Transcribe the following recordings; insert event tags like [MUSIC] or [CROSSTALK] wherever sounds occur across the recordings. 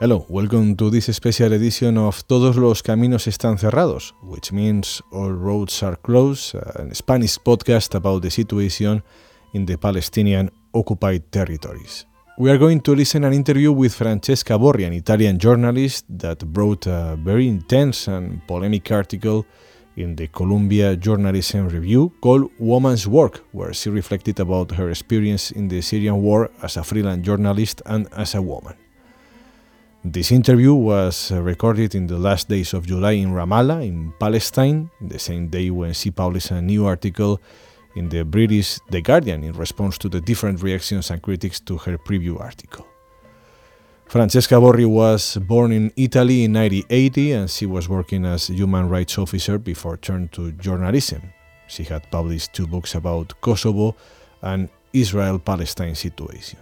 Hello, welcome to this special edition of Todos los caminos están cerrados, which means all roads are closed, a Spanish podcast about the situation in the Palestinian occupied territories. We are going to listen an interview with Francesca Borri, an Italian journalist that wrote a very intense and polemic article in the Columbia Journalism Review called Woman's Work, where she reflected about her experience in the Syrian war as a freelance journalist and as a woman. This interview was recorded in the last days of July in Ramallah, in Palestine, the same day when she published a new article in the British The Guardian in response to the different reactions and critics to her preview article. Francesca Borri was born in Italy in 1980 and she was working as human rights officer before turning to journalism. She had published two books about Kosovo and Israel-Palestine situation.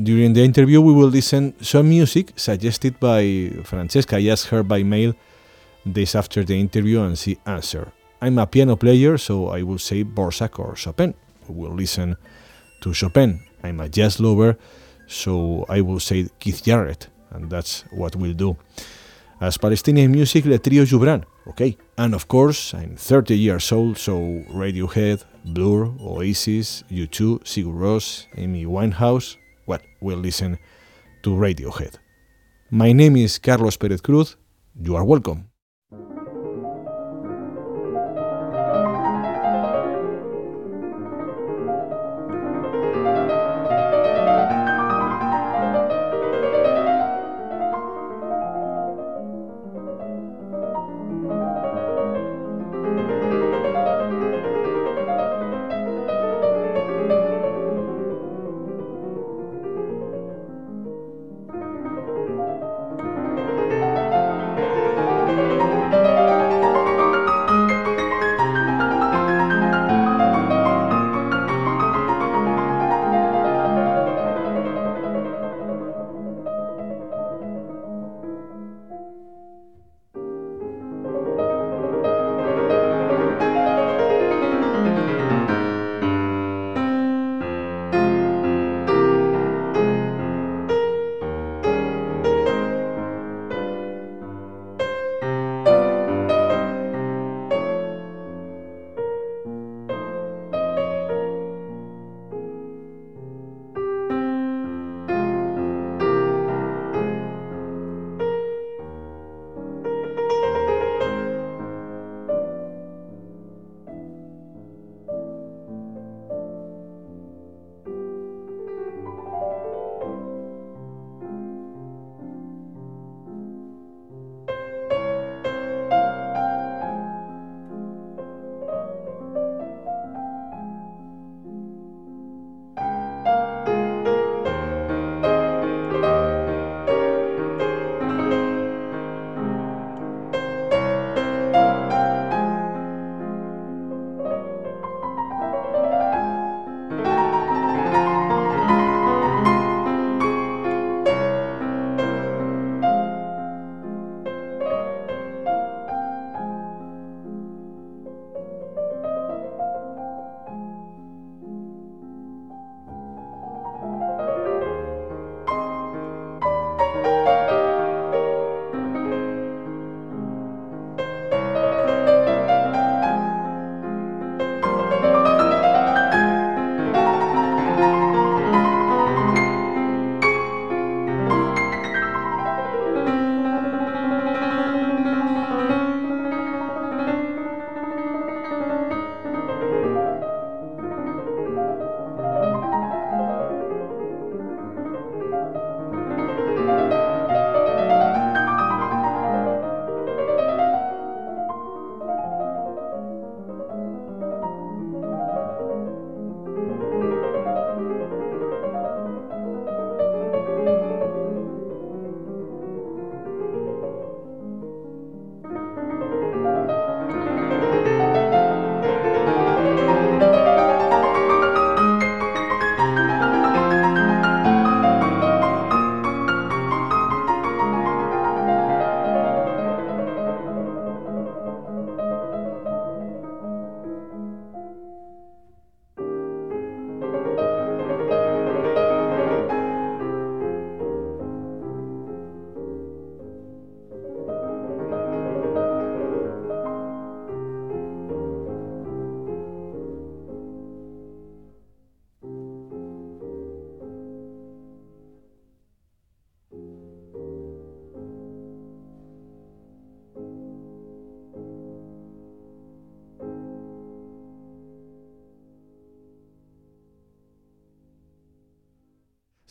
During the interview, we will listen some music suggested by Francesca. I asked her by mail days after the interview, and she answered. I'm a piano player, so I will say Dvorak or Chopin. We will listen to Chopin. I'm a jazz lover, so I will say Keith Jarrett, and that's what we'll do. As Palestinian music, Le Trio Joubran, okay? And of course, I'm 30 years old, so Radiohead, Blur, Oasis, U2, Sigur Rós, Amy Winehouse, well, we'll listen to Radiohead. My name is Carlos Perez Cruz. You are welcome.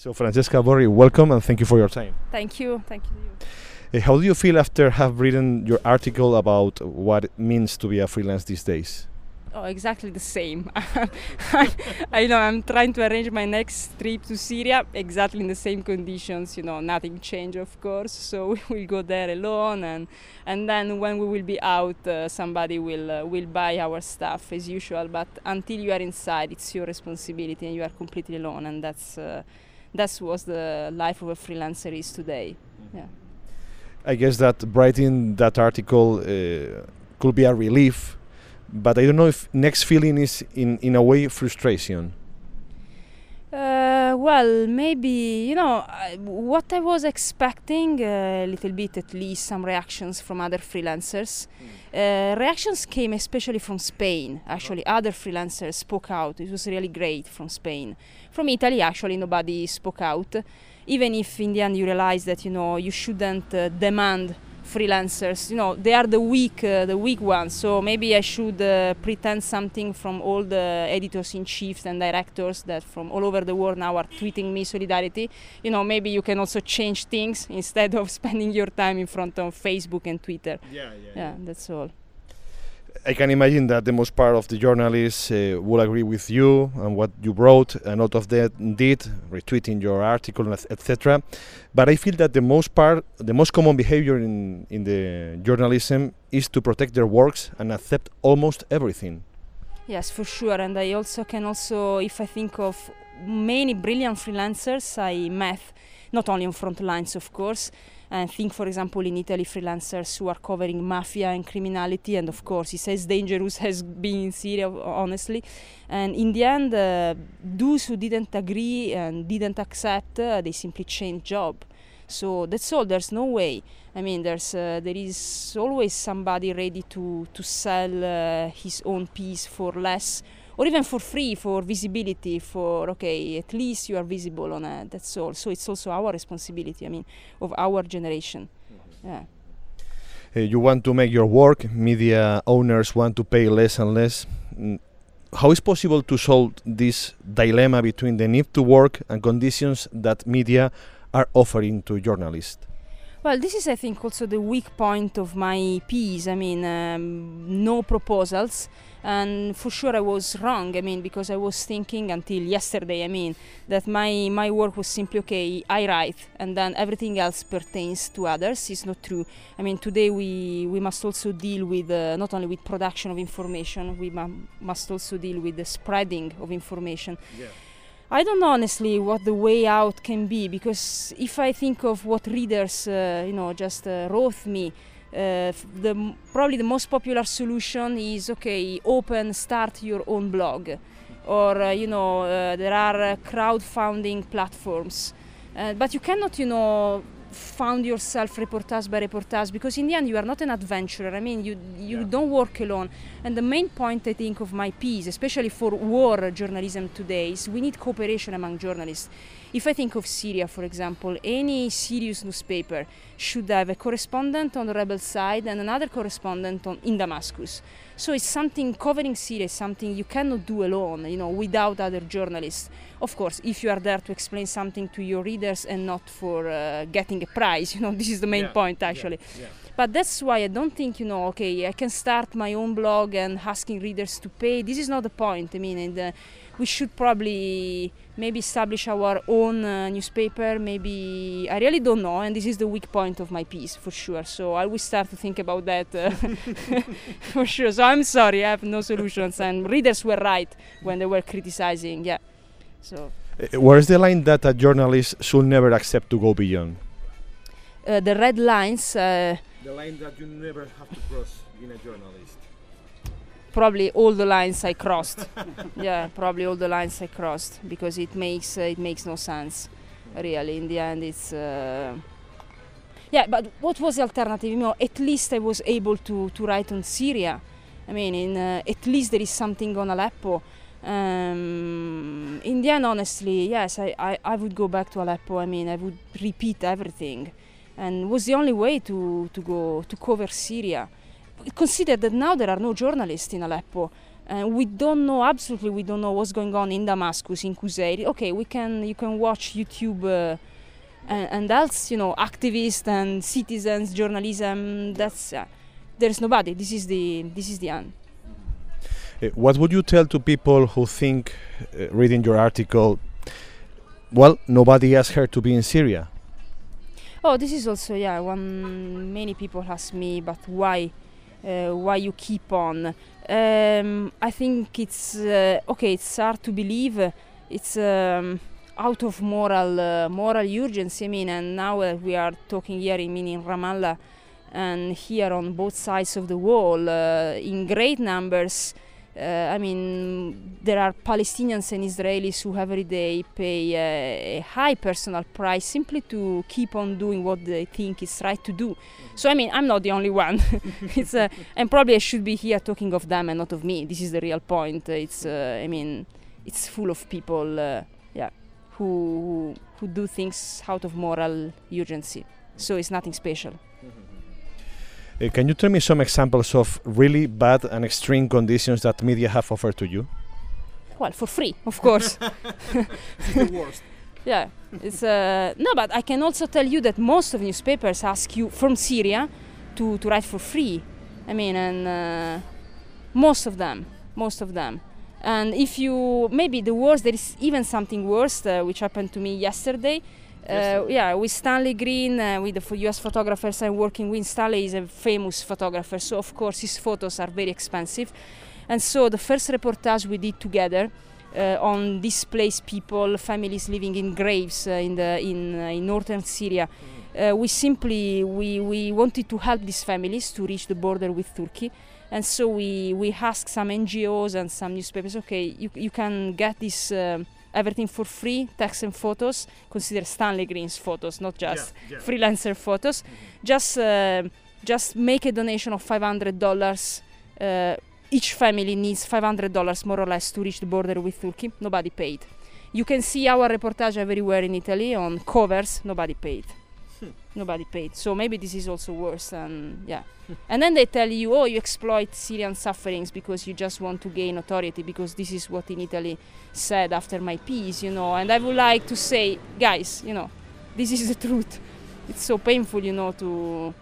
So, Francesca Borri, welcome and thank you for your time. Thank you. Thank you. Uh, how do you feel after have written your article about what it means to be a freelance these days? Oh, exactly the same. [LAUGHS] I know I'm trying to arrange my next trip to Syria exactly in the same conditions. You know, nothing changed, of course. So [LAUGHS] we'll go there alone, and and then when we will be out, uh, somebody will uh, will buy our stuff as usual. But until you are inside, it's your responsibility, and you are completely alone. And that's uh, that's what the life of a freelancer is today. Mm-hmm. Yeah. I guess that writing that article uh, could be a relief but I don't know if next feeling is in in a way frustration. Uh, well, maybe you know what I was expecting uh, a little bit, at least some reactions from other freelancers. Mm. Uh, reactions came especially from Spain. Actually, other freelancers spoke out. It was really great from Spain. From Italy, actually, nobody spoke out. Even if in the end you realize that you know you shouldn't uh, demand freelancers. You know they are the weak uh, the weak ones. So maybe i should uh, pretend something from all the editors in chiefs and directors that from all over the world now are tweeting me solidarity. You know maybe you can also change things [LAUGHS] instead of spending your time in front of facebook and twitter. Yeah yeah, yeah, yeah. that's all I can imagine that the most part of the journalists uh, will agree with you and what you wrote, and a lot of them did, retweeting your article, etc. But I feel that the most part, the most common behavior in, in the journalism is to protect their works and accept almost everything. Yes, for sure. And I also can also, if I think of many brilliant freelancers I met, not only on front lines, of course, and think, for example, in Italy, freelancers who are covering mafia and criminality, and of course, it's as dangerous [LAUGHS] as being in Syria, honestly. And in the end, uh, those who didn't agree and didn't accept, uh, they simply changed job. So that's all. There's no way. I mean, there's uh, there is always somebody ready to to sell uh, his own piece for less or even for free for visibility for okay at least you are visible on it that's all. So it's also our responsibility i mean of our generation. Mm-hmm. yeah. Uh, you want to make your work media owners want to pay less and less. Mm, how is possible to solve this dilemma between the need to work and conditions that media are offering to journalists well, this is, I think, also the weak point of my piece. I mean, um, no proposals, and for sure I was wrong. I mean, because I was thinking until yesterday. I mean, that my my work was simply okay. I write, and then everything else pertains to others. It's not true. I mean, today we we must also deal with uh, not only with production of information. We mu- must also deal with the spreading of information. Yeah I don't know honestly what the way out can be because if I think of what readers, uh, you know, just uh, wrote me, uh, the probably the most popular solution is okay, open, start your own blog, or uh, you know, uh, there are uh, crowdfunding platforms, but you cannot, you know found yourself reportage by reportage because in the end you are not an adventurer i mean you you yeah. don't work alone and the main point i think of my piece especially for war journalism today is we need cooperation among journalists if I think of Syria, for example, any serious newspaper should have a correspondent on the rebel side and another correspondent on, in Damascus. So it's something covering Syria, something you cannot do alone, you know, without other journalists. Of course, if you are there to explain something to your readers and not for uh, getting a prize, [LAUGHS] you know, this is the main yeah, point actually. Yeah, yeah. But that's why I don't think, you know, okay, I can start my own blog and asking readers to pay. This is not the point. I mean, and, uh, we should probably maybe establish our own uh, newspaper. Maybe i really don't know and this is the weak point of my piece for sure. So i will start to think about that uh, [LAUGHS] for sure. So i'm sorry i have no solutions and readers were right when they were criticizing yeah. So uh, where's the line that a journalist should never accept to go beyond? uh, the red lines uh, the line that you never have to cross being a journalist probably all the lines I crossed. [LAUGHS] yeah, probably all the lines I crossed because it makes uh, it makes no sense. Really, in the end, it's. Uh, yeah, but what was the alternative? You know, at least I was able to, to write on Syria. I mean, in, uh, at least there is something on Aleppo. Um, in the end, honestly, yes, I, I, I would go back to Aleppo. I mean, I would repeat everything, and was the only way to, to go to cover Syria consider that now there are no journalists in Aleppo. and we don't know absolutely we don't know what's going on in Damascus in Qusair. Okay, we can you can watch YouTube uh, and, and else you know activists and citizens journalism. That's uh, there's nobody. This is the this is the end. Uh, what would you tell to people who think, uh, reading your article, well, nobody asked her to be in Syria? Oh, this is also yeah. One many people ask me, but why, uh, why you keep on? Um, I think it's uh, okay. It's hard to believe. It's um, out of moral uh, moral urgency. I mean, and now uh, we are talking here. I mean, in Ramallah, and here on both sides of the wall, uh, in great numbers. Uh, I mean, there are Palestinians and Israelis who every day pay a, a, high personal price simply to keep on doing what they think is right to do. So, I mean, I'm not the only one. [LAUGHS] [LAUGHS] it's uh, and probably I should be here talking of them and not of me. This is the real point. It's, uh, I mean, it's full of people, uh, yeah, who, who who do things out of moral urgency. So it's nothing special. Uh, can you tell me some examples of really bad and extreme conditions that media have offered to you? Well, for free, of [LAUGHS] course. the worst. [LAUGHS] Yeah, it's uh, no, but I can also tell you that most of newspapers ask you from Syria to, to write for free. I mean, and uh, most of them, most of them. And if you maybe the worst, there is even something worse, uh, which happened to me yesterday. Uh, yeah, with Stanley Greene, uh, with the US photographers I'm working with. Stanley is a famous photographer, so of course his photos are very expensive. And so the first reportage we did together uh, on displaced people, families living in graves uh, in the in, uh, in northern Syria. Uh, we simply we, we wanted to help these families to reach the border with Turkey, and so we we asked some NGOs and some newspapers. Okay, you you can get this everything for free, text and photos. Consider Stanley Greene's photos, not just yeah, yeah. freelancer photos. Mm-hmm. Just uh, just make a donation of five hundred dollars. Uh, each family needs five hundred dollars more or less to reach the border with Turkey. Nobody paid. You can see our reportage everywhere in Italy on covers. Nobody paid Hmm. nobody paid. So maybe this is also worse. And yeah, and then they tell you, oh, you exploit Syrian sufferings because you just want to gain authority. Because this is what in Italy said after my piece, you know. And I would like to say, guys, you know, this is the [LAUGHS] truth. It's so painful, you know, to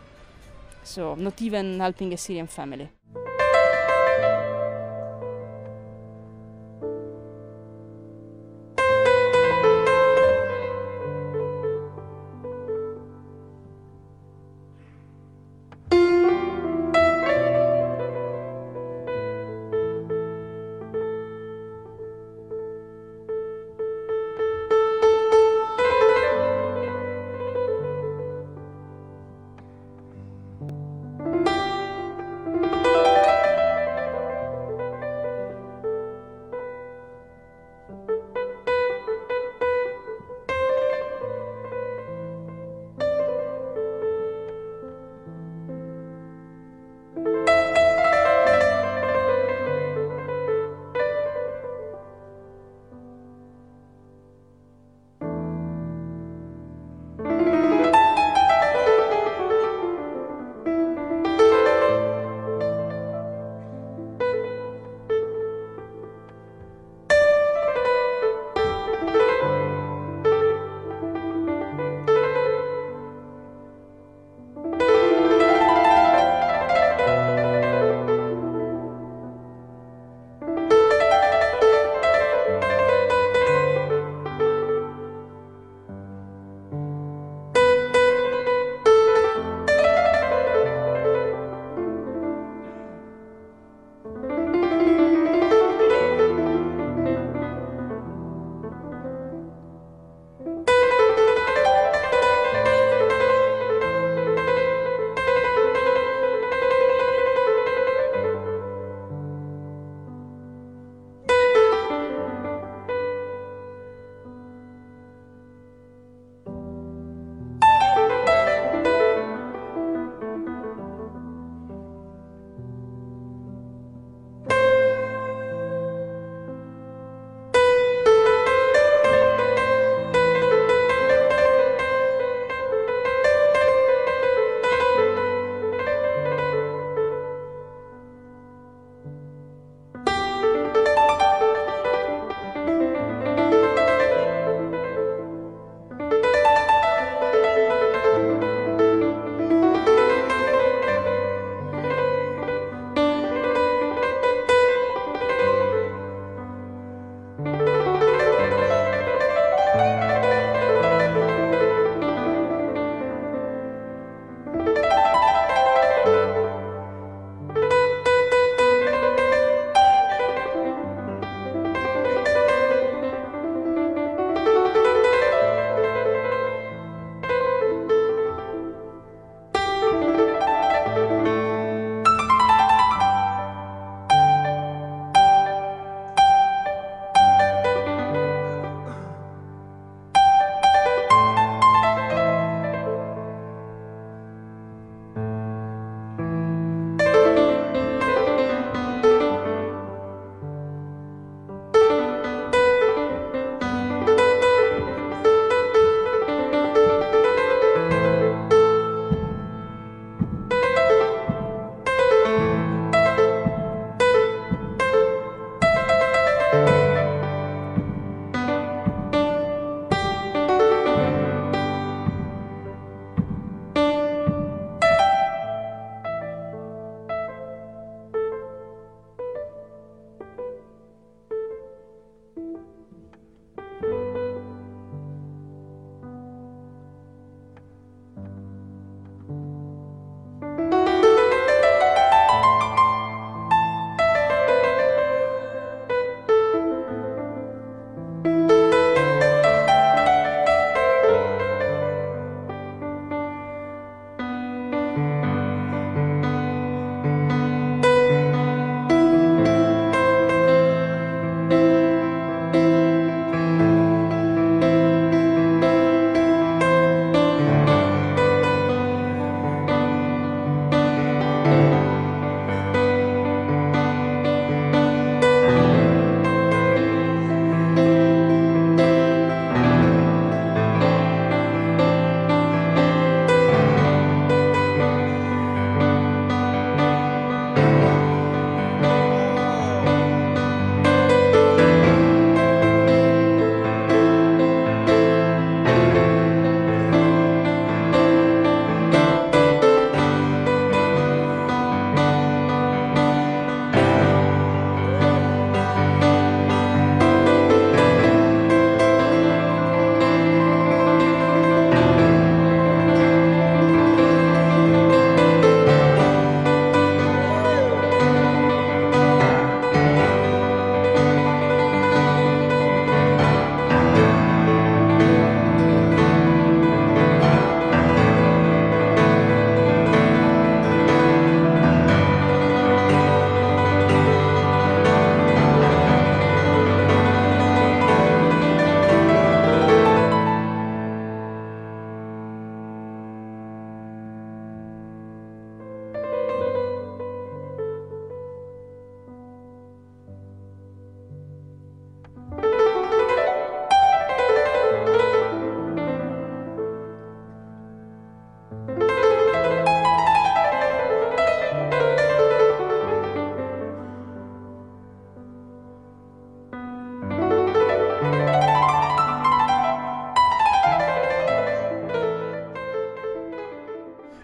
so not even helping a Syrian family.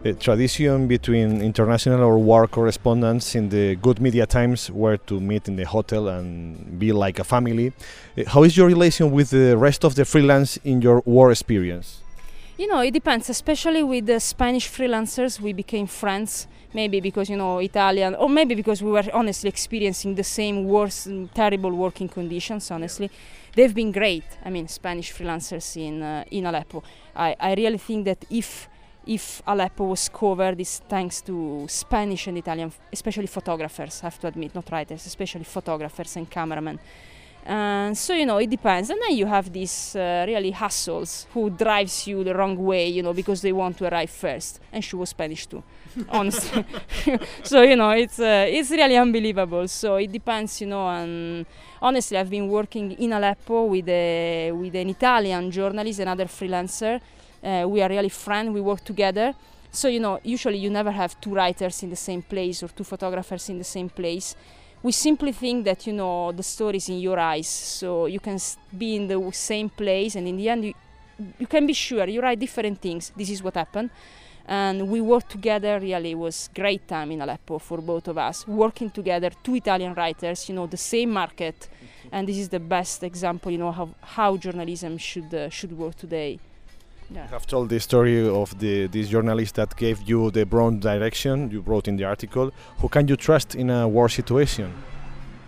A tradition between international or war correspondents in the good media times were to meet in the hotel and be like a family. Uh, how is your relation with the rest of the freelance in your war experience? You know, it depends, especially with the Spanish freelancers, we became friends. Maybe because, you know, Italian, or maybe because we were honestly experiencing the same worst, terrible working conditions, honestly. They've been great, I mean, Spanish freelancers in, uh, in Aleppo. I, I really think that if if Aleppo was covered is thanks to Spanish and Italian, especially photographers, I have to admit, not writers, especially photographers and cameramen. Uh, so you know it depends. And then you have these uh, really hustles who drives you the wrong way you know because they want to arrive first. And she was spanish too [LAUGHS] honestly. [LAUGHS] So you know it's uh, it's really unbelievable. So it depends you know and honestly i've been working in aleppo with a with an italian journalist another freelancer uh, we are really friends we work together. So you know usually you never have two writers in the same place or two photographers in the same place. We simply think that you know the story is in your eyes. So you can be in the same place and in the end you, you can be sure you write different things. This is what happened. And we worked together really it was great time in aleppo for both of us working together two italian writers you know the same market. And this is the best example, you know, how how journalism should uh, should work today. Yeah. You have told the story of the this journalist that gave you the broad direction you wrote in the article. Who can you trust in a war situation?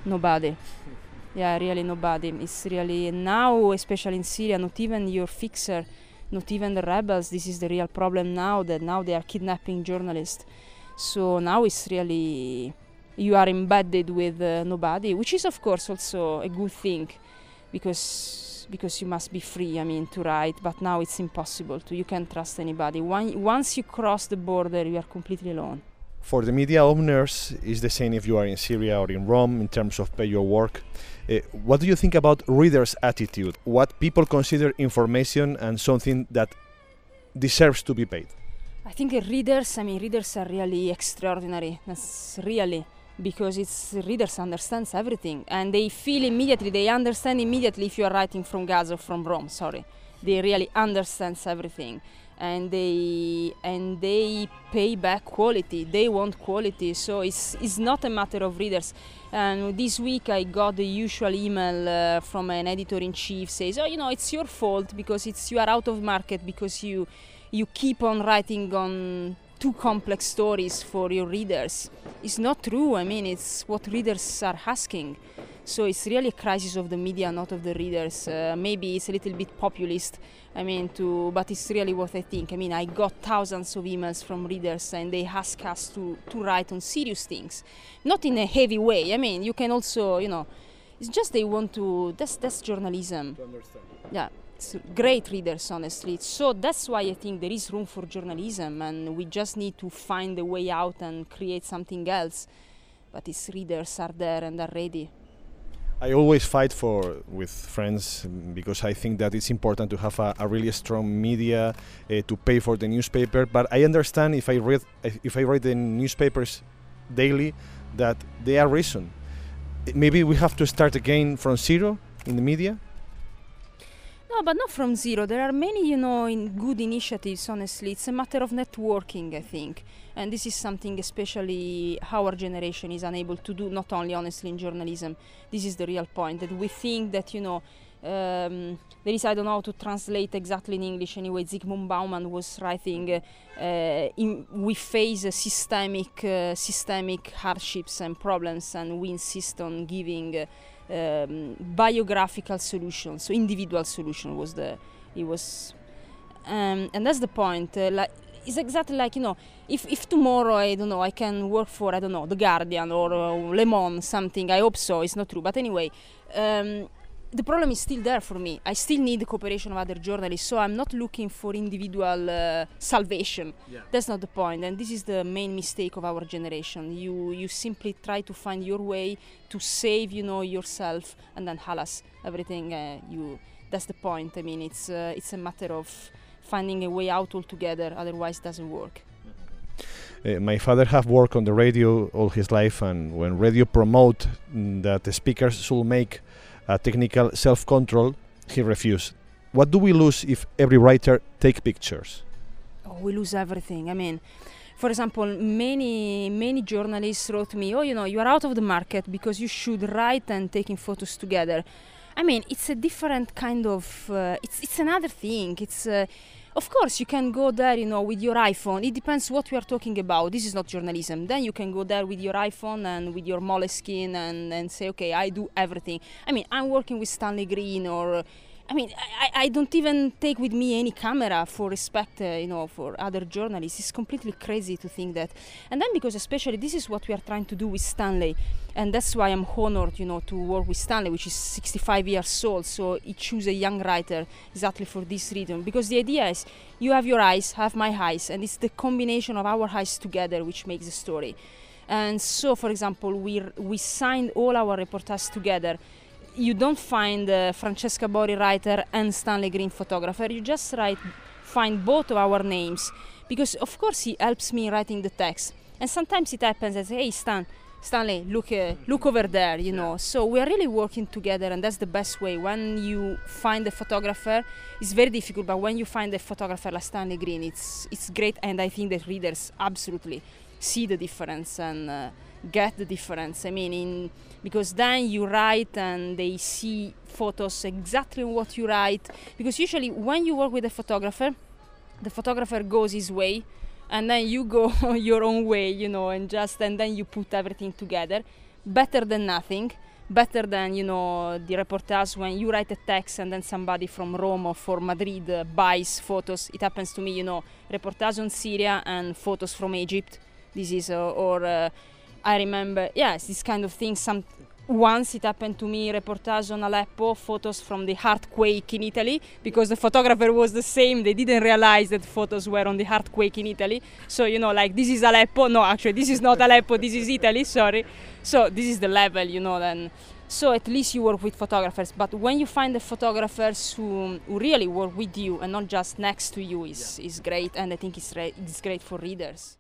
Nobody. Yeah, really nobody. It's really now, especially in Syria, not even your fixer, not even the rebels. This is the real problem now. That now they are kidnapping journalists. So now it's really you are embedded with uh, nobody, which is of course also a good thing, because because you must be free. I mean to write, but now it's impossible to. You can't trust anybody. One, once you cross the border, you are completely alone. For the media owners, is the same if you are in Syria or in Rome in terms of pay your work. Uh, what do you think about readers' attitude? What people consider information and something that deserves to be paid? I think readers, I mean, readers are really extraordinary. That's really because it's readers understands everything and they feel immediately, they understand immediately if you are writing from Gaza or from Rome. Sorry, they really understands everything, and they and they pay back quality. They want quality, so it's it's not a matter of readers. And this week I got the usual email uh, from an editor in chief says, oh, you know, it's your fault because it's you are out of market because you you keep on writing on too complex stories for your readers. It's not true. I mean, it's what readers are asking. So it's really a crisis of the media, not of the readers. Uh, maybe it's a little bit populist. I mean, to but it's really what I think. I mean, I got thousands of emails from readers, and they ask us to to write on serious things, not in a heavy way. I mean, you can also, you know, it's just they want to. That's that's journalism. To understand. Yeah great readers honestly so that's why i think there is room for journalism and we just need to find a way out and create something else but its readers are there and are ready I always fight for with friends because I think that it's important to have a, a really strong media uh, to pay for the newspaper. But I understand if I read if I read the newspapers daily that they are reason. Maybe we have to start again from zero in the media. No, but not from zero. There are many, you know, in good initiatives. Honestly, it's a matter of networking, I think, and this is something especially our generation is unable to do. Not only, honestly, in journalism. This is the real point that we think that you know. Um, there is I don't know how to translate exactly in English anyway. Zygmunt Bauman was writing, uh, in, we face systemic uh, systemic hardships and problems, and we insist on giving. Um, biographical solution. So individual solution was the it was, um, and that's the point. Uh, like it's exactly like you know if, if tomorrow i don't know i can work for i don't know the guardian or uh, le monde something i hope so it's not true but anyway um, the problem is still there for me. I still need the cooperation of other journalists, so I'm not looking for individual uh, salvation. Yeah. That's not the point. point, and this is the main mistake of our generation. You you simply try to find your way to save, you know, yourself, and then halas, everything uh, you. That's the point. I mean, it's uh, it's a matter of finding a way out altogether. Otherwise, it doesn't work. Uh, my father have worked on the radio all his life, and when radio promote mm, that the speakers should make a technical self-control, he refused. What do we lose if every writer take pictures? Oh, we lose everything. I mean, for example, many many journalists wrote me, "Oh, you know, you are out of the market because you should write and taking photos together." I mean, it's a different kind of. Uh, it's it's another thing. It's. Uh, of course, you can go there, you know, with your iPhone. It depends what we are talking about. This is not journalism. Then you can go there with your iPhone and with your Moleskine and, and say, okay, I do everything. I mean, I'm working with Stanley Greene or I mean, I, I don't even take with me any camera for respect, uh, you know, for other journalists. It's completely crazy to think that. And then because especially this is what we are trying to do with Stanley, and that's why I'm honored, you know, to work with Stanley, which is 65 years old. So he chose a young writer exactly for this reason. Because the idea is, you have your eyes, have my eyes, and it's the combination of our eyes together which makes the story. And so, for example, we we signed all our reportages together you don't find uh, Francesca Borri writer and Stanley Greene photographer. You just write, find both of our names because of course he helps me writing the text. And sometimes it happens as, hey Stan, Stanley, look, uh, look over there, you know. So we are really working together, and that's the best way. When you find a photographer, it's very difficult, but when you find a photographer like Stanley Greene, it's it's great, and I think that readers absolutely see the difference and uh, get the difference. I mean, in, because then you write and they see photos exactly what you write. Because usually when you work with a photographer, the photographer goes his way and then you go [LAUGHS] your own way, you know, and just and then you put everything together. Better than nothing. Better than you know the reportage when you write a text and then somebody from Rome or from Madrid uh, buys photos. It happens to me, you know, reportage on Syria and photos from Egypt. This is uh, or uh, I remember, yes, this kind of thing. Some once it happened to me, reportage on Aleppo, photos from the earthquake in Italy, because the photographer was the same. They didn't realize that photos were on the earthquake in Italy. So, you know, like, this is Aleppo. No, actually, this is not Aleppo, this is Italy, sorry. So, this is the level, you know, then. So, at least you work with photographers. But when you find the photographers who, who really work with you and not just next to you, is, is great. And I think it's, re- it's great for readers.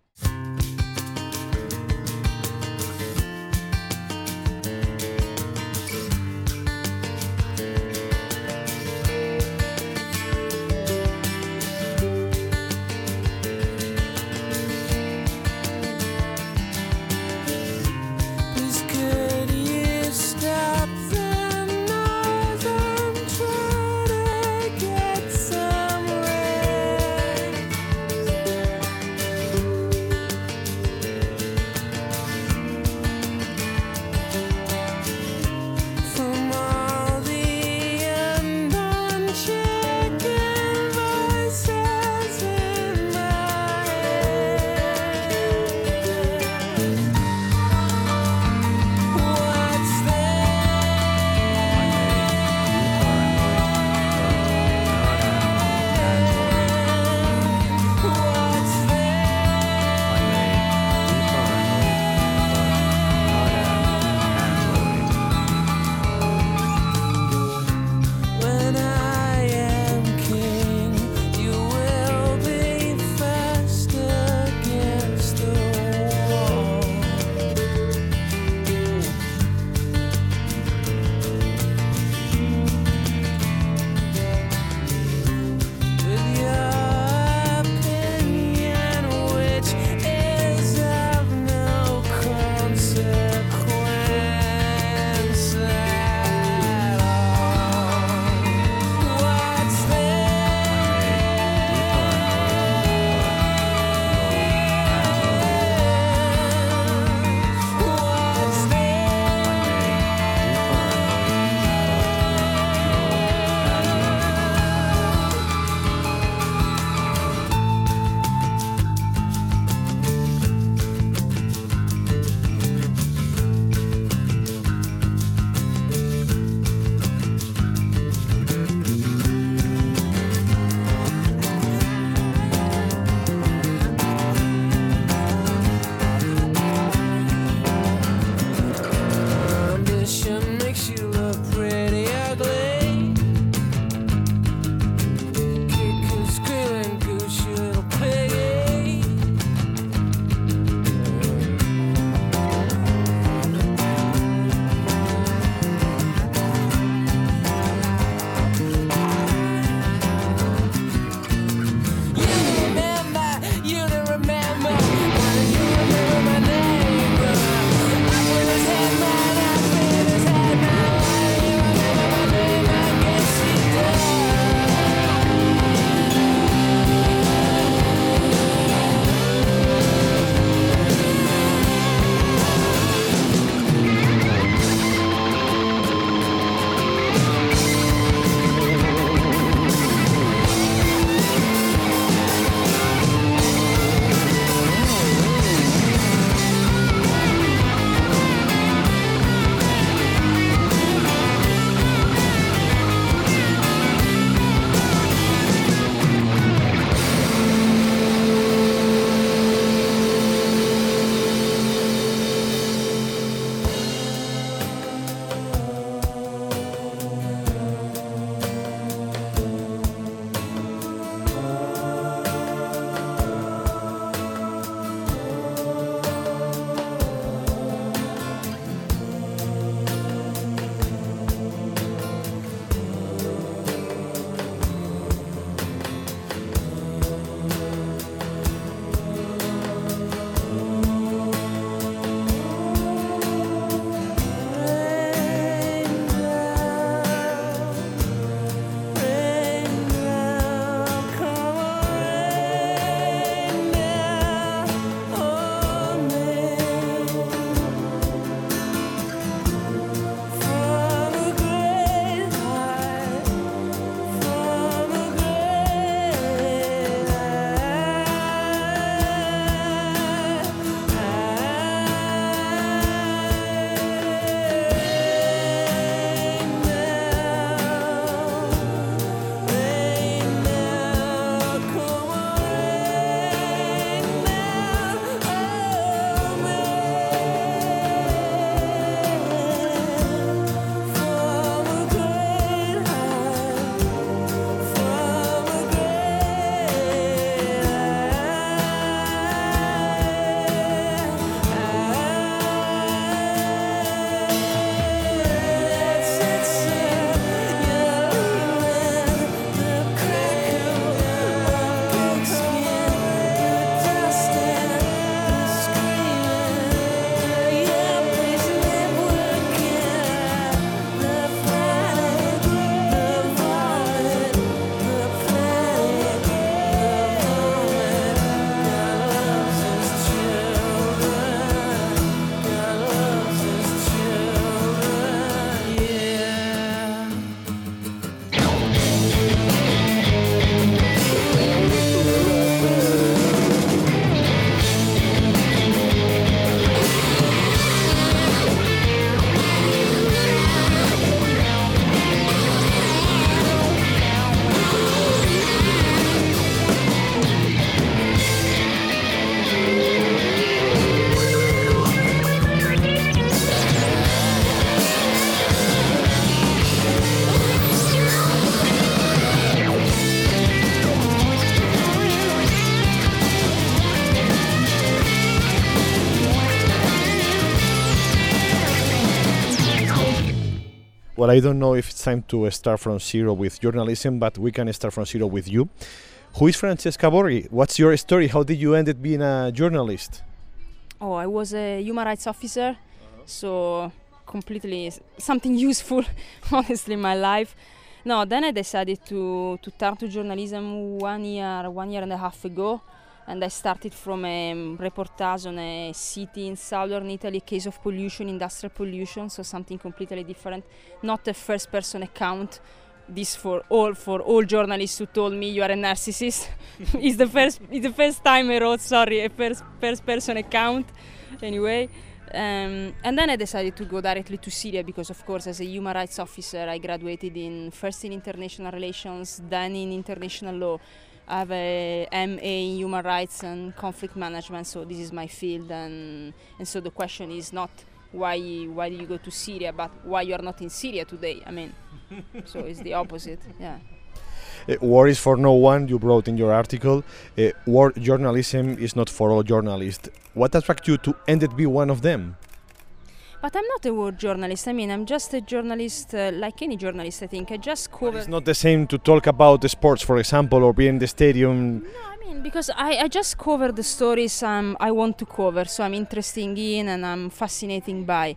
I don't know if it's time to start from zero with journalism, but we can start from zero with you. Who is Francesca Borri? What's your story? How did you end up being a journalist? Oh, I was a human rights officer, so completely something [LAUGHS] useful, honestly, in my life. No, then I decided to, to turn to journalism one year, one year and a half ago and I started from a reportage on a city in southern Italy, case of pollution, industrial pollution, so something completely different, not a first person account. This for all for all journalists who told me you are a narcissist. [LAUGHS] it's the first it's the first time I wrote sorry a first first person account. Anyway, um, and then I decided to go directly to Syria because, of course, as a human rights officer, I graduated in first in international relations, then in international law. I have a MA in human rights and conflict management, so this is my field, and and so the question is not why why do you go to Syria, but why you are not in Syria today. I mean, [LAUGHS] so it's the opposite. Yeah. Uh, war is for no one. You wrote in your article, uh, war journalism is not for all journalists. What attracted you to end it be one of them? But I'm not a war journalist. I mean, I'm just a journalist uh, like any journalist, I think. I just cover. But it's not the same to talk about the sports, for example, or be in the stadium. No, I mean, because I, I just cover the stories um, I want to cover, so I'm interested in and I'm fascinating by.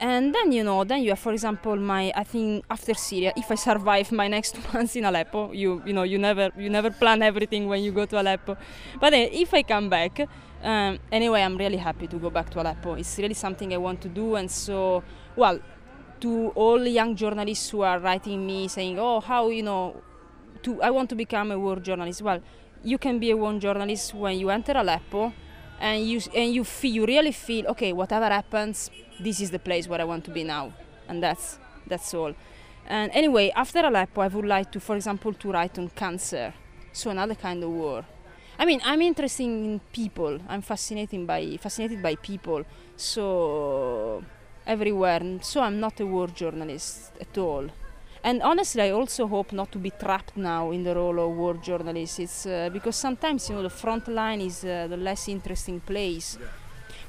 And then you know, then you have, for example, my I think after Syria, if I survive my next [LAUGHS] months in Aleppo, you you know, you never you never plan everything when you go to Aleppo. But then if I come back, um, anyway, I'm really happy to go back to Aleppo. It's really something I want to do, and so, well, to all young journalists who are writing me saying, "Oh, how you know, to I want to become a war journalist." Well, you can be a war journalist when you enter Aleppo, and you and you feel you really feel okay. Whatever happens, this is the place where I want to be now, and that's that's all. And anyway, after Aleppo, I would like to, for example, to write on cancer, so another kind of war I mean, I'm interested in people. I'm fascinated by fascinated by people. So everywhere. So I'm not a war journalist at all. And honestly, I also hope not to be trapped now in the role of war journalist. It's uh, because sometimes you know the front line is uh, the less interesting place. Yeah.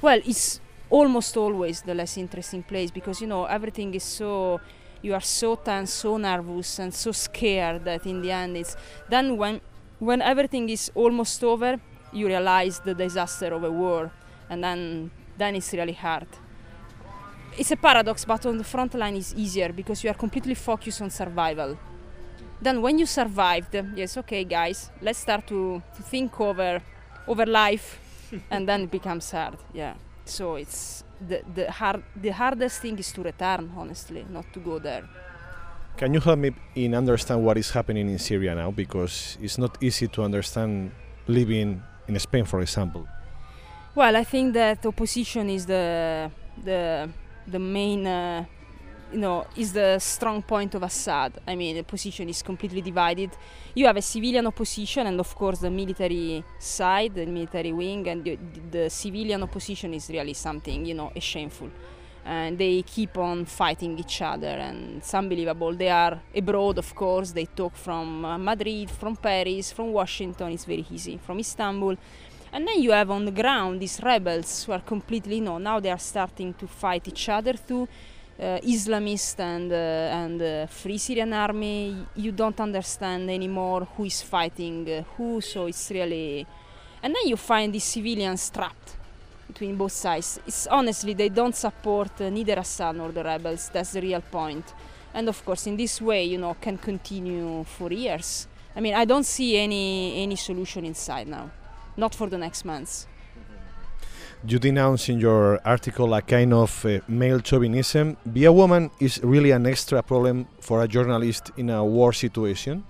Well, it's almost always the less interesting place because you know everything is so you are so tense, so nervous, and so scared that in the end it's then when when everything is almost over, you realize the disaster of a war, and then then it's really hard. It's a paradox, but on the front line is easier because you are completely focused on survival. Then when you survived, yes, okay, guys, let's start to, to think over over life, [LAUGHS] and then it becomes hard. Yeah. So it's the the hard the hardest thing is to return, honestly, not to go there. Can you help me in understand what is happening in Syria now? Because it's not easy to understand living in Spain, for example. Well, I think that opposition is the the the main. Uh, you know, is the strong point of Assad. I mean, the position is completely divided. You have a civilian opposition, and of course, the military side, the military wing, and the, the civilian opposition is really something, you know, shameful and they keep on fighting each other and it's unbelievable they are abroad of course. They talk from uh, madrid from paris from washington it's very easy from istanbul. And then you have on the ground these rebels who are completely know now they are starting to fight each other too. Uh, Islamist and uh, and uh, Free Syrian Army, you don't understand anymore who is fighting uh, who. So it's really, and then you find these civilians trapped between both sides. It's honestly they don't support uh, neither Assad nor the rebels. That's the real point. And of course, in this way, you know, can continue for years. I mean, I don't see any any solution inside now, not for the next months. You denounce in your article a kind of uh, male chauvinism. Be a woman is really an extra problem for a journalist in a war situation.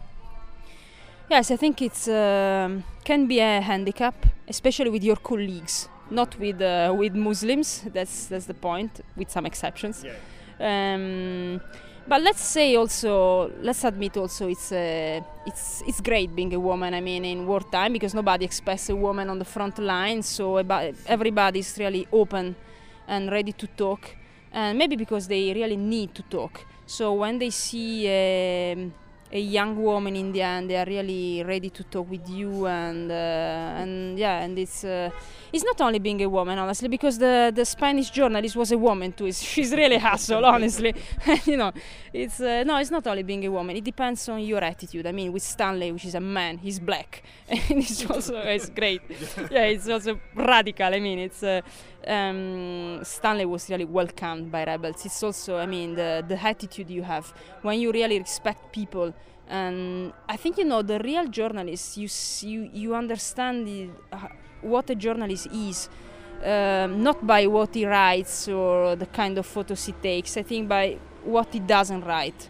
Yes, I think it's uh, can be a handicap, especially with your colleagues not with uh, with Muslims. That's that's the point, with some exceptions. Yeah. Um, but let's say also, let's admit also, it's uh, it's it's great being a woman. I mean, in wartime because nobody expects a woman on the front line, so everybody is really open and ready to talk, and maybe because they really need to talk. So when they see. Um, a young woman in the end they are really ready to talk with you and uh, and yeah and it's uh, it's not only being a woman honestly because the the Spanish journalist was a woman too. [LAUGHS] She's really hassle honestly. [LAUGHS] You know it's uh, no it's not only being a woman. It depends on your attitude. I mean with Stanley which is a man he's black. [LAUGHS] And it's also it's great. Yeah it's also radical. I mean it's uh, um, Stanley was really welcomed by rebels. It's also, I mean, the, the attitude you have when you really respect people. And I think you know the real journalist. You you you understand the, uh, what a journalist is, um, not by what he writes or the kind of photos he takes. I think by what he doesn't write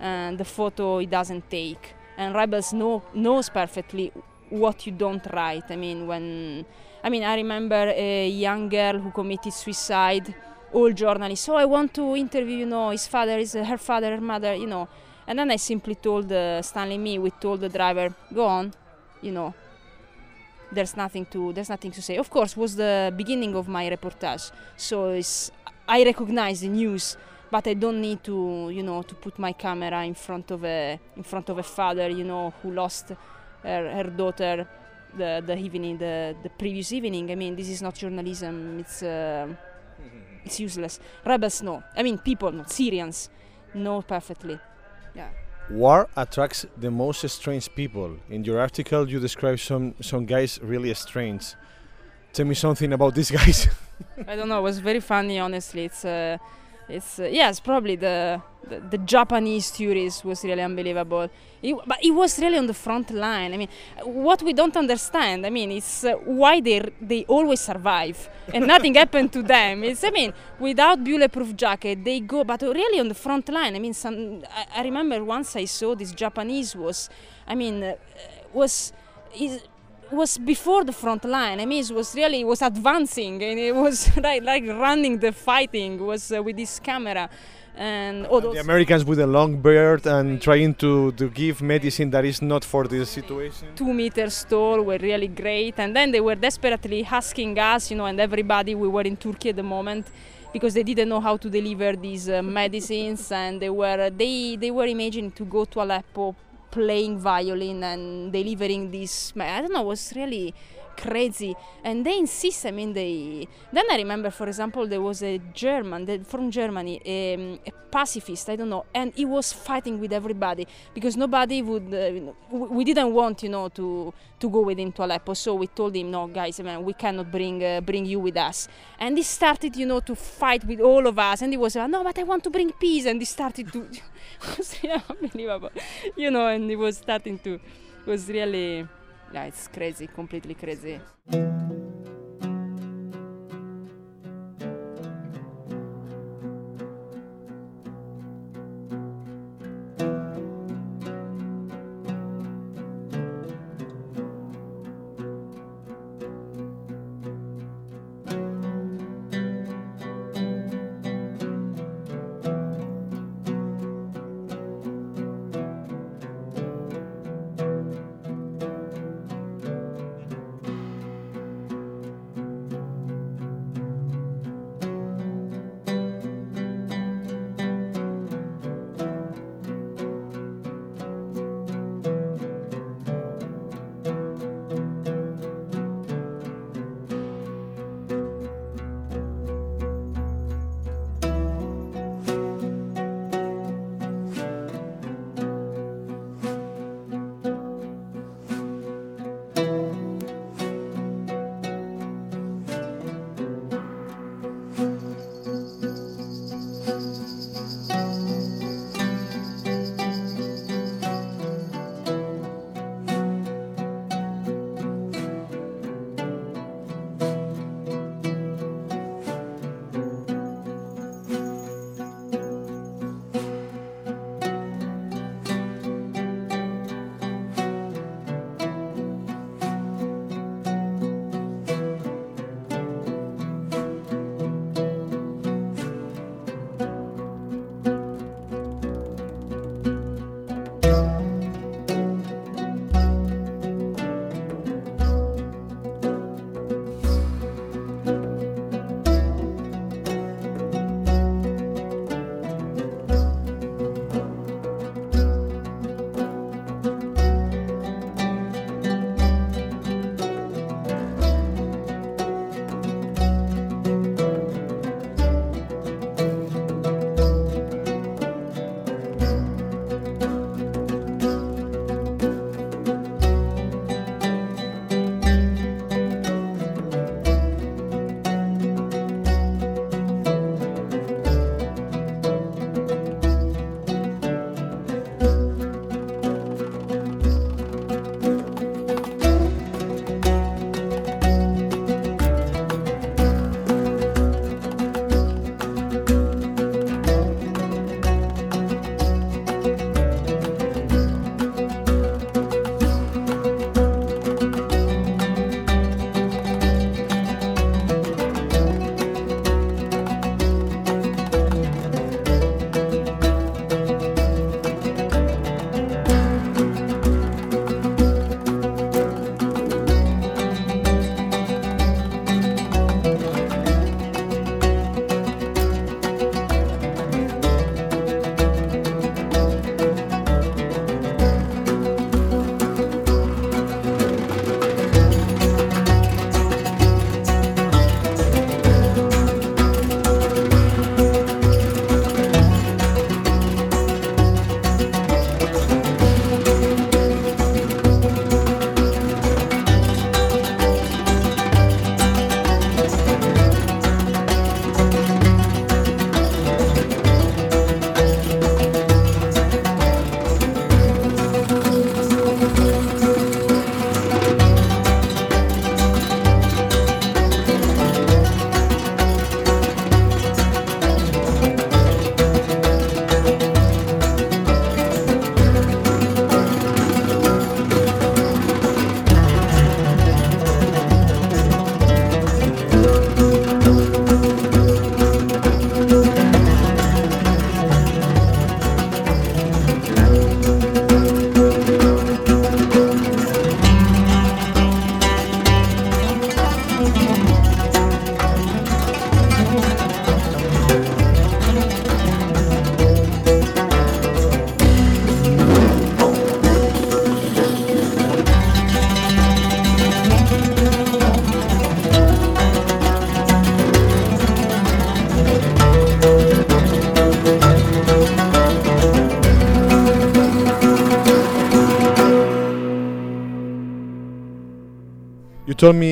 and the photo he doesn't take. And Rebels know knows perfectly what you don't write. I mean, when I mean, I remember a young girl who committed suicide. All journalists, oh, I want to interview, you know, his father, is her father, her mother, you know. And then I simply told uh, Stanley me, we told the driver, go on, you know. There's nothing to there's nothing to say. Of course, was the beginning of my reportage, so it's, I recognize the news, but I don't need to, you know, to put my camera in front of a in front of a father, you know, who lost her, her daughter the the evening, the the previous evening. I mean, this is not journalism. It's uh, it's useless. Rebels know. I mean, people, not Syrians, know perfectly. Yeah. War attracts the most strange people. In your article, you describe some some guys really strange. Tell me something about these guys. [LAUGHS] I don't know. It was very funny, honestly. It's. Uh, it's uh, yes probably the, the, the Japanese tourist was really unbelievable. It, but it was really on the front line. I mean what we don't understand I mean it's uh, why they they always survive and nothing [LAUGHS] happened to them. It's I mean without bulletproof jacket they go but really on the front line. I mean some I, I remember once I saw this Japanese was I mean uh, was is was before the front line. I mean, it was really it was advancing and it was [LAUGHS] like, like running the fighting was uh, with this camera. And, and the Americans with a long beard and trying to, to give medicine that is not for this situation. Two meters tall were really great, and then they were desperately asking us, you know, and everybody. We were in Turkey at the moment because they didn't know how to deliver these uh, medicines, and they were they they were imagining to go to Aleppo playing violin and delivering this i don't know was really crazy. And they insist i mean they then i remember for example there was a german from germany um, a pacifist i don't know and he was fighting with everybody because nobody would uh, we didn't want you know to to go with him to aleppo so we told him no guys I mean, we cannot bring uh, bring you with us. And he started you know to fight with all of us and he was like no but i want to bring peace. And he started to [LAUGHS] was unbelievable you know and he was starting to was really yeah, it's crazy, completely crazy.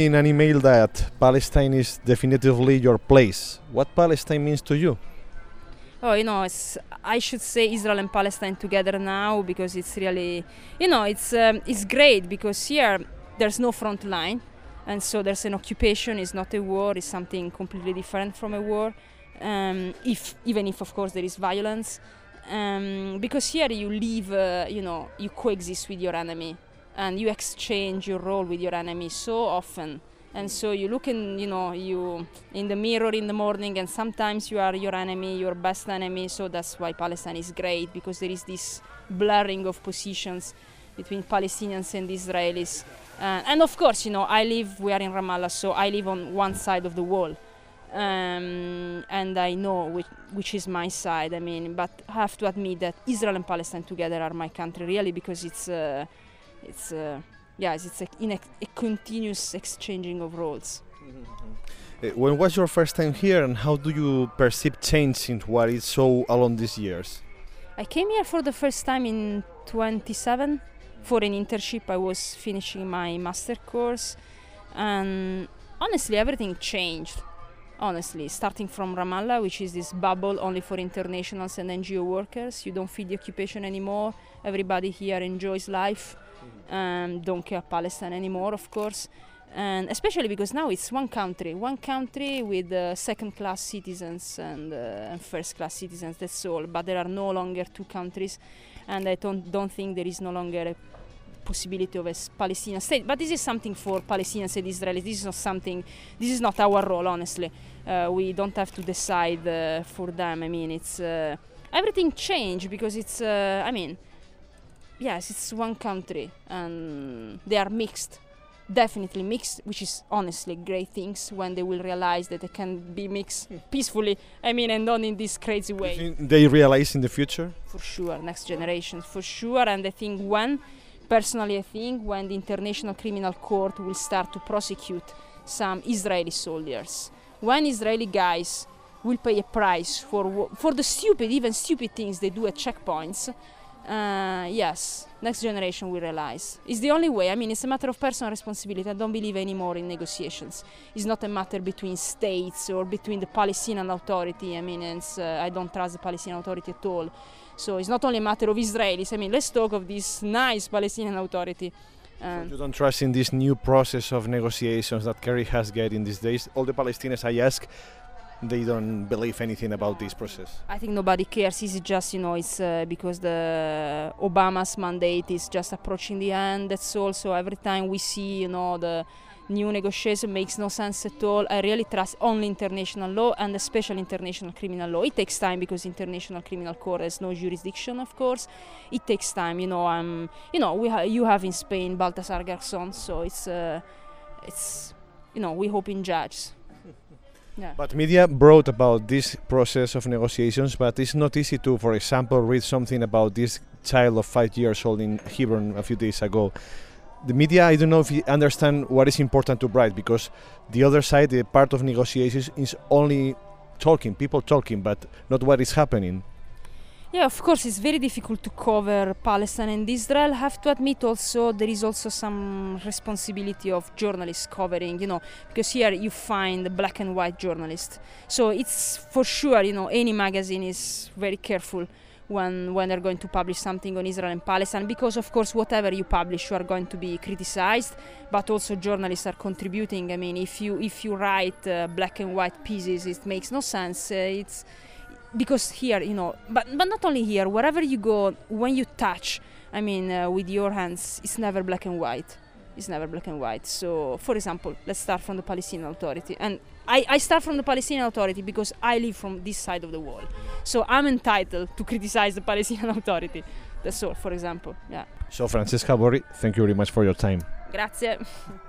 In an email that Palestine is definitively your place. What Palestine means to you? Oh, you know, I should say Israel and Palestine together now because it's really, you know, it's um, it's great because here there's no front line, and so there's an occupation. It's not a war. It's something completely different from a war. Um, if even if of course there is violence, um, because here you live, uh, you know, you coexist with your enemy, and you exchange your role with your enemy so often. And so you look in you know you in the mirror in the morning and sometimes you are your enemy your best enemy. So that's why palestine is great because there is this blurring of positions between palestinians and israelis. Uh, and of course you know i live we are in ramallah so i live on one side of the wall. Um, and I know which, which is my side. I mean, but I have to admit that Israel and Palestine together are my country, really, because it's uh, it's uh, yes, it's a, in a, a, continuous exchanging of roles. Mm-hmm. when was your first time here, and how do you perceive change in what is so along these years? I came here for the first time in 27 for an internship. I was finishing my master course, and honestly, everything changed. Honestly, starting from Ramallah, which is this bubble only for internationals and NGO workers, you don't feel the occupation anymore. Everybody here enjoys life um, don't care Palestine anymore, of course. And especially because now it's one country, one country with uh, second-class citizens and, uh, first-class citizens. That's all. But there are no longer two countries, and I don't don't think there is no longer a possibility of a Palestinian state. But this is something for Palestinians and Israelis. This is not something. This is not our role, honestly. Uh, we don't have to decide uh, for them. I mean, it's uh, everything changed because it's. Uh, I mean yes, it's one country and they are mixed. Definitely mixed, which is honestly great things when they will realize that they can be mixed hmm. peacefully. I mean, and not in this crazy way. they realize in the future? For sure, next generation, for sure. And I think when, personally, I think when the International Criminal Court will start to prosecute some Israeli soldiers, when Israeli guys will pay a price for for the stupid, even stupid things they do at checkpoints, uh, yes, next generation will realize. It's the only way. I mean, it's a matter of personal responsibility. I don't believe anymore in negotiations. It's not a matter between states or between the Palestinian Authority. I mean, uh, I don't trust the Palestinian Authority at all. So it's not only a matter of Israelis. I mean, let's talk of this nice Palestinian Authority. so you don't trust in this new process of negotiations that Kerry has get in these days. All the Palestinians I ask, they don't believe anything about this process. I think nobody cares. It's just you know it's uh, because the Obama's mandate is just approaching the end. That's also every time we see you know the new negotiation makes no sense at all. I really trust only international law and especially international criminal law. It takes time because international criminal court has no jurisdiction, of course. It takes time. You know, um, you know, we ha- you have in Spain Baltasar Garzón, so it's uh, it's you know we hope in judges. Yeah. But media brought about this process of negotiations, but it's not easy to, for example, read something about this child of five years old in Hebron a few days ago. The media, I don't know if you understand what is important to write because the other side, the part of negotiations, is only talking, people talking, but not what is happening. Yeah, of course, it's very difficult to cover Palestine and Israel. I have to admit also there is also some responsibility of journalists covering, you know, because here you find black and white journalists. So it's for sure, you know, any magazine is very careful when when they're going to publish something on Israel and Palestine because of course whatever you publish you are going to be criticized but also journalists are contributing I mean if you if you write uh, black and white pieces it makes no sense uh, it's because here you know but but not only here wherever you go when you touch i mean uh, with your hands it's never black and white. It's never black and white. So for example let's start from the palestinian authority. And I, I start from the palestinian authority because i live from this side of the wall. So i'm entitled to criticize the palestinian [LAUGHS] authority. That's all for example yeah. So francesca borri thank you very much for your time. Grazie [LAUGHS]